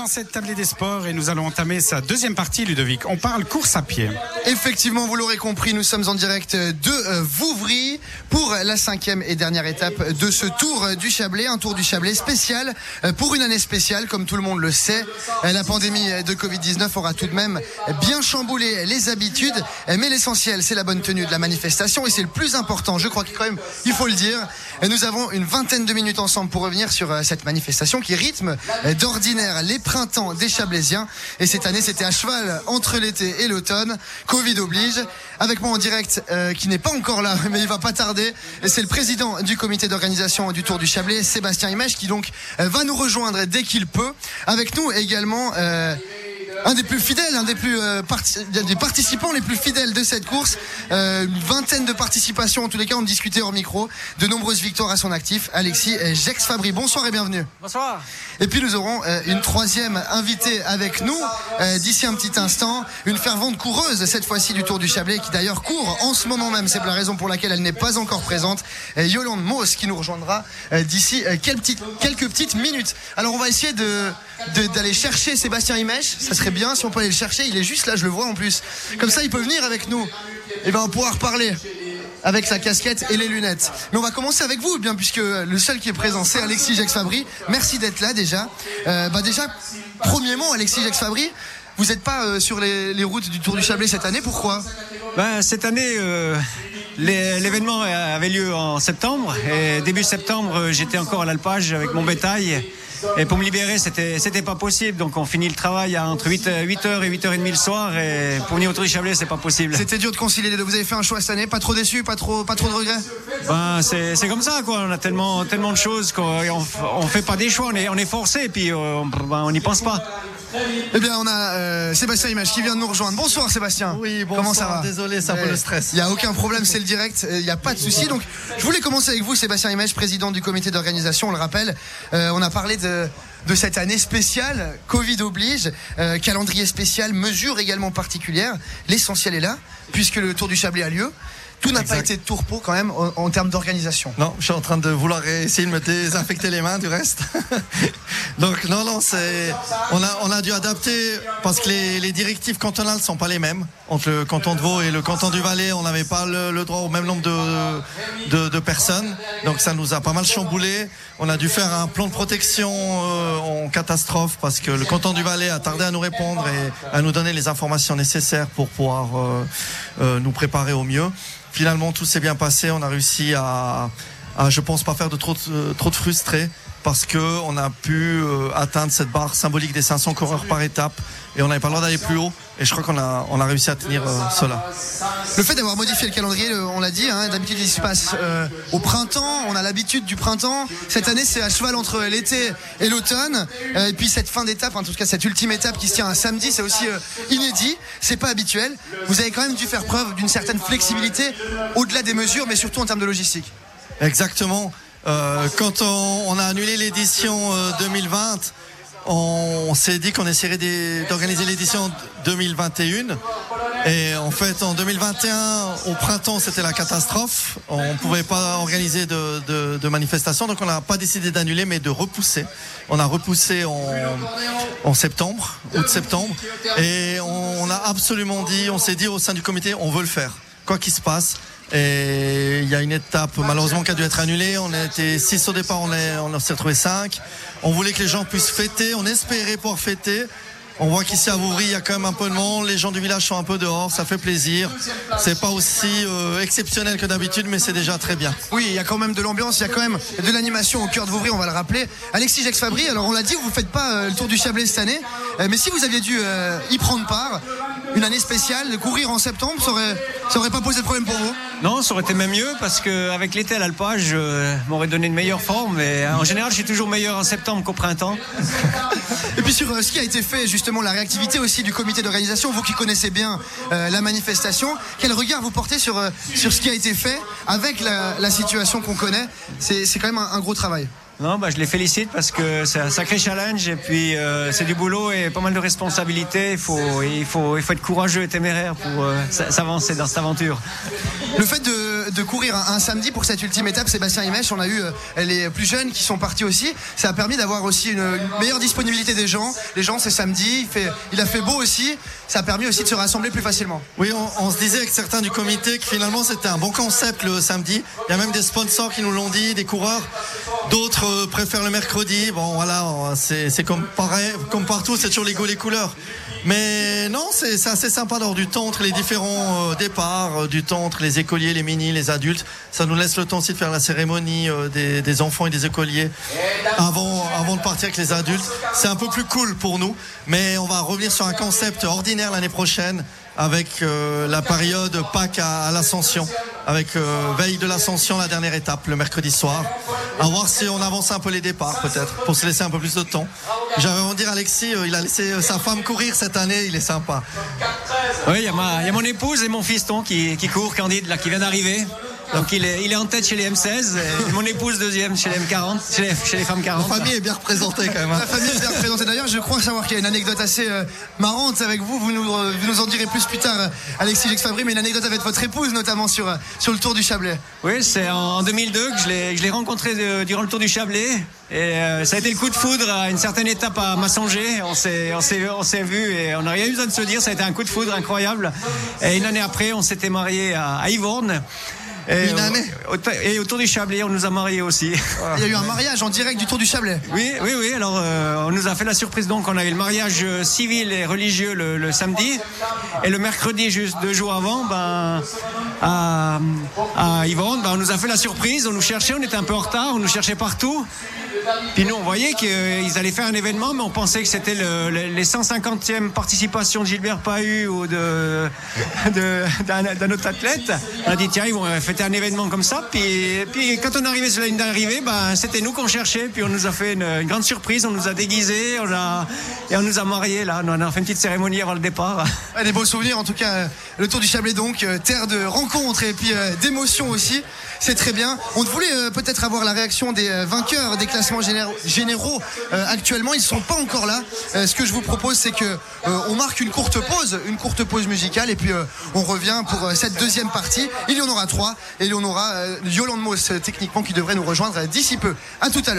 dans cette tablée des sports et nous allons entamer sa deuxième partie, Ludovic. On parle course à pied. Effectivement, vous l'aurez compris, nous sommes en direct de euh, Vouvry pour la cinquième et dernière étape de ce Tour du Chablais, un Tour du Chablais spécial euh, pour une année spéciale, comme tout le monde le sait. Euh, La pandémie de Covid-19 aura tout de même bien chamboulé les habitudes, mais l'essentiel, c'est la bonne tenue de la manifestation et c'est le plus important. Je crois que quand même, il faut le dire. Nous avons une vingtaine de minutes ensemble pour revenir sur cette manifestation qui rythme d'ordinaire les printemps des Chablaisiens. Et cette année, c'était à cheval entre l'été et l'automne. Covid oblige. Avec moi en direct, euh, qui n'est pas encore là, mais il va pas tarder. C'est le président du comité d'organisation du Tour du Chablais, Sébastien Imèche, qui donc euh, va nous rejoindre dès qu'il peut. Avec nous également. euh, un des plus fidèles, un des plus euh, parti- des participants les plus fidèles de cette course. Euh, une vingtaine de participations en tous les cas, on discutait hors micro. De nombreuses victoires à son actif. Alexis euh, Gex Fabry, bonsoir et bienvenue. Bonsoir. Et puis nous aurons euh, une troisième invitée avec nous euh, d'ici un petit instant, une fervente coureuse cette fois-ci du Tour du Chablais qui d'ailleurs court en ce moment même, c'est la raison pour laquelle elle n'est pas encore présente. Yolande Moos qui nous rejoindra euh, d'ici quelques, petites, quelques petites minutes. Alors on va essayer de de- d'aller chercher Sébastien Imèche, ça serait bien si on peut aller le chercher, il est juste là, je le vois en plus. Comme ça il peut venir avec nous et ben on va pouvoir parler avec sa casquette et les lunettes. Mais on va commencer avec vous, bien puisque le seul qui est présent, c'est Alexis Jacques Fabry. Merci d'être là déjà. Euh, bah déjà, premièrement, Alexis Jacques Fabry, vous n'êtes pas euh, sur les, routes du Tour du Chablais cette année. Pourquoi? Ben, cette année, euh, l'événement avait lieu en septembre. Et début septembre, euh, j'étais encore à l'alpage avec mon bétail. Et pour me libérer, c'était c'était pas possible. Donc on finit le travail à entre 8, h et 8h30 le soir. Et pour venir au Tour du Chablais, c'est pas possible. C'était dur de concilier les deux. Vous avez fait un choix cette année, pas trop déçu, pas trop, pas trop de regrets? Ben, c'est c'est comme ça, quoi. On a tellement, tellement de choses qu'on on, on fait pas des choix. On est, on est forcé, et puis euh, on ben, on n'y pense pas. Eh bien, on a euh, Sébastien Image qui vient de nous rejoindre. Bonsoir Sébastien. Oui, bonsoir. Comment ça va Désolé, c'est un peu le stress. Il n'y a aucun problème, c'est le direct, il n'y a pas de souci. Donc, je voulais commencer avec vous, Sébastien Image, président du comité d'organisation, on le rappelle. Euh, on a parlé de, de cette année spéciale, Covid oblige, euh, calendrier spécial, mesures également particulières. L'essentiel est là, puisque le Tour du Chablais a lieu. Tout n'a pas été de tourpeau quand même en, en termes d'organisation. Non, je suis en train de vouloir essayer de me désinfecter les mains du reste. Donc non, non, c'est on a on a dû adapter parce que les, les directives cantonales sont pas les mêmes entre le canton de Vaud et le canton du Valais. On n'avait pas le, le droit au même nombre de, de de personnes, donc ça nous a pas mal chamboulé. On a dû faire un plan de protection euh, en catastrophe parce que le canton du Valais a tardé à nous répondre et à nous donner les informations nécessaires pour pouvoir euh, euh, nous préparer au mieux. Finalement, tout s'est bien passé. On a réussi à, je pense, pas faire trop de frustrés parce que on a pu euh, atteindre cette barre symbolique des 500 coureurs par étape et on n'avait pas le droit d'aller plus haut. Et je crois qu'on a, on a réussi à tenir euh, cela. Le fait d'avoir modifié le calendrier, le- on l'a dit, hein, d'habitude il se passe euh, au printemps, on a l'habitude du printemps. Cette année c'est à cheval entre l'été et l'automne. Euh, et puis cette fin d'étape, en tout cas cette ultime étape qui se tient un samedi, c'est aussi inédit, c'est pas habituel. Vous avez quand même dû faire preuve d'une certaine flexibilité au-delà des mesures, mais surtout en termes de logistique. Exactement. Euh, quand on, on a annulé l'édition euh, 2020, on, on s'est dit qu'on essaierait d'organiser l'édition 2021. Et en fait, en 2021, au printemps, c'était la catastrophe. On ne pouvait pas organiser de, de, de manifestation, donc on n'a pas décidé d'annuler, mais de repousser. On a repoussé en, en septembre, août-septembre, et on a absolument dit, on s'est dit au sein du comité, on veut le faire, quoi qu'il se passe. Et il y a une étape malheureusement qui a dû être annulée. On était 6 au départ, on, on s'est retrouvé 5. On voulait que les gens puissent fêter, on espérait pouvoir fêter. On voit qu'ici à Vouvry, il y a quand même un peu de monde. Les gens du village sont un peu dehors, ça fait plaisir. C'est pas aussi euh, exceptionnel que d'habitude, mais c'est déjà très bien. Oui, il y a quand même de l'ambiance, il y a quand même de l'animation au cœur de Vouvry, on va le rappeler. Alexis Jacques Fabry, alors on l'a dit, vous ne faites pas euh, le Tour du Chablais cette année, mais si vous aviez dû euh, y prendre part, une année spéciale, courir en septembre, ça aurait, ça aurait pas posé de problème pour vous? Non, ça aurait été même mieux parce qu'avec l'été à l'alpage, je m'aurais donné une meilleure forme. Mais euh, en général, je suis toujours meilleur en septembre qu'au printemps. Et puis sur euh, ce qui a été fait, justement, la réactivité aussi du comité d'organisation, vous qui connaissez bien euh, la manifestation, quel regard vous portez sur, euh, sur ce qui a été fait avec la, la situation qu'on connaît? C'est c'est quand même un, un gros travail. Non, bah, je les félicite parce que c'est un sacré challenge et puis euh, c'est du boulot et pas mal de responsabilités. Il faut, il faut, il faut être courageux et téméraire pour euh, s'avancer dans cette aventure. Le fait de, de courir un, un samedi pour cette ultime étape, Sébastien Imèche, on a eu euh, les plus jeunes qui sont partis aussi. Ça a permis d'avoir aussi une, une meilleure disponibilité des gens. Les gens, c'est samedi, il, fait, il a fait beau aussi. Ça a permis aussi de se rassembler plus facilement. Oui, on, on se disait avec certains du comité que finalement c'était un bon concept le samedi. Il y a même des sponsors qui nous l'ont dit, des coureurs. D'autres euh, préfèrent le mercredi. Bon, voilà, c'est comme pareil, comme partout, c'est toujours les goûts, les couleurs. Mais non, c'est assez sympa d'avoir du temps entre les différents euh, départs, euh, du temps entre les écoliers, les mini, les adultes. Ça nous laisse le temps aussi de faire la cérémonie des, des enfants et des écoliers avant, avant de partir avec les adultes. C'est un peu plus cool pour nous, mais on va revenir sur un concept ordinaire l'année prochaine avec euh, la période Pâques à, l'Ascension, avec euh, veille de l'Ascension, la dernière étape, le mercredi soir. À voir si on avance un peu les départs, peut-être, pour se laisser un peu plus de temps. J'avais envie de dire, Alexis, euh, il a laissé sa femme courir cette année, il est sympa. Oui, il y, y a mon épouse et mon fiston qui, qui courent, Candide, là, qui vient d'arriver. Donc il est, il est en tête chez les M16, et mon épouse deuxième chez les M40, chez les, chez les femmes 40. La famille est bien représentée quand même. hein. La famille est bien représentée. D'ailleurs, je crois savoir qu'il y a une anecdote assez euh, marrante avec vous. Vous nous, euh, vous nous en direz plus plus tard, euh, Alexis Jex Fabry, mais une anecdote avec votre épouse, notamment sur, euh, sur le Tour du Chablais. Oui, c'est en 2002 que je l'ai, que je l'ai rencontré euh, durant le Tour du Chablais. Et euh, ça a été le coup de foudre à une certaine étape à Massanger. On s'est, on s'est, on s'est vu et on n'a rien eu besoin de se dire. Ça a été un coup de foudre incroyable. Et une année après, on s'était mariés à, à Yvonne. Et, Une année au- Et au Tour du Chablais, on nous a mariés aussi. Il y a eu un mariage en direct du Tour du Chablais. Oui, oui, oui. Alors, euh, on nous a fait la surprise. Donc, on a eu le mariage euh, civil et religieux le, le samedi. Et le mercredi, juste deux jours avant, ben, à, à Yvonne, ben, on nous a fait la surprise. On nous cherchait, on était un peu en retard, on nous cherchait partout. Puis nous, on voyait qu'ils allaient faire un événement, mais on pensait que c'était le, le- les 150e participations de Gilbert Pahu ou de, d'un, autre athlète. On a dit, tiens, ils vont fêter un événement comme ça. Puis, puis quand on est arrivé sur la ligne d'arrivée, ben, c'était nous qu'on cherchait. Puis on nous a fait une, grande surprise, on nous a déguisés, on a, et on nous a mariés là. On a fait une petite cérémonie avant le départ. Des beaux souvenirs, en tout cas, le Tour du Chablais, donc, euh, terre de rencontres et puis euh, d'émotions aussi. C'est très bien. On voulait euh, peut-être avoir la réaction des vainqueurs des généraux, euh, actuellement. Ils sont pas encore là. Euh, ce que je vous propose, c'est que euh, on marque une courte pause, une courte pause musicale, et puis on revient pour cette deuxième partie. Il y en aura trois, et il y en aura Yolande Moss, techniquement, qui devrait nous rejoindre d'ici peu. À tout à l'heure.